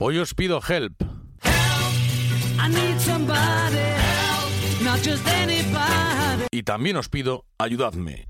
Hoy os pido help. I need somebody help, not just anybody. Y también os pido ayudadme.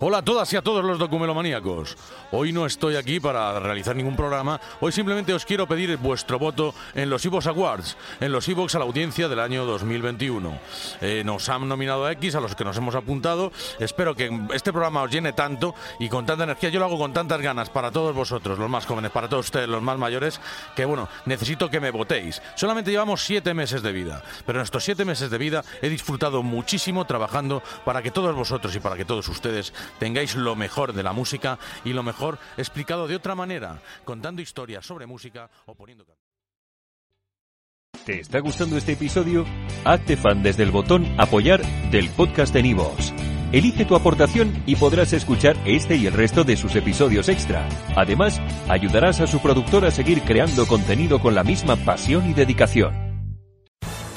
Hola a todas y a todos los documelomaníacos. Hoy no estoy aquí para realizar ningún programa. Hoy simplemente os quiero pedir vuestro voto en los Evox Awards, en los Evox a la audiencia del año 2021. Eh, nos han nominado a X, a los que nos hemos apuntado. Espero que este programa os llene tanto y con tanta energía. Yo lo hago con tantas ganas para todos vosotros, los más jóvenes, para todos ustedes, los más mayores, que bueno, necesito que me votéis. Solamente llevamos siete meses de vida, pero en estos siete meses de vida he disfrutado muchísimo trabajando para que todos vosotros y para que todos ustedes tengáis lo mejor de la música y lo mejor explicado de otra manera, contando historias sobre música o poniendo... ¿Te está gustando este episodio? Hazte fan desde el botón Apoyar del podcast de Nivos. Elige tu aportación y podrás escuchar este y el resto de sus episodios extra. Además, ayudarás a su productor a seguir creando contenido con la misma pasión y dedicación.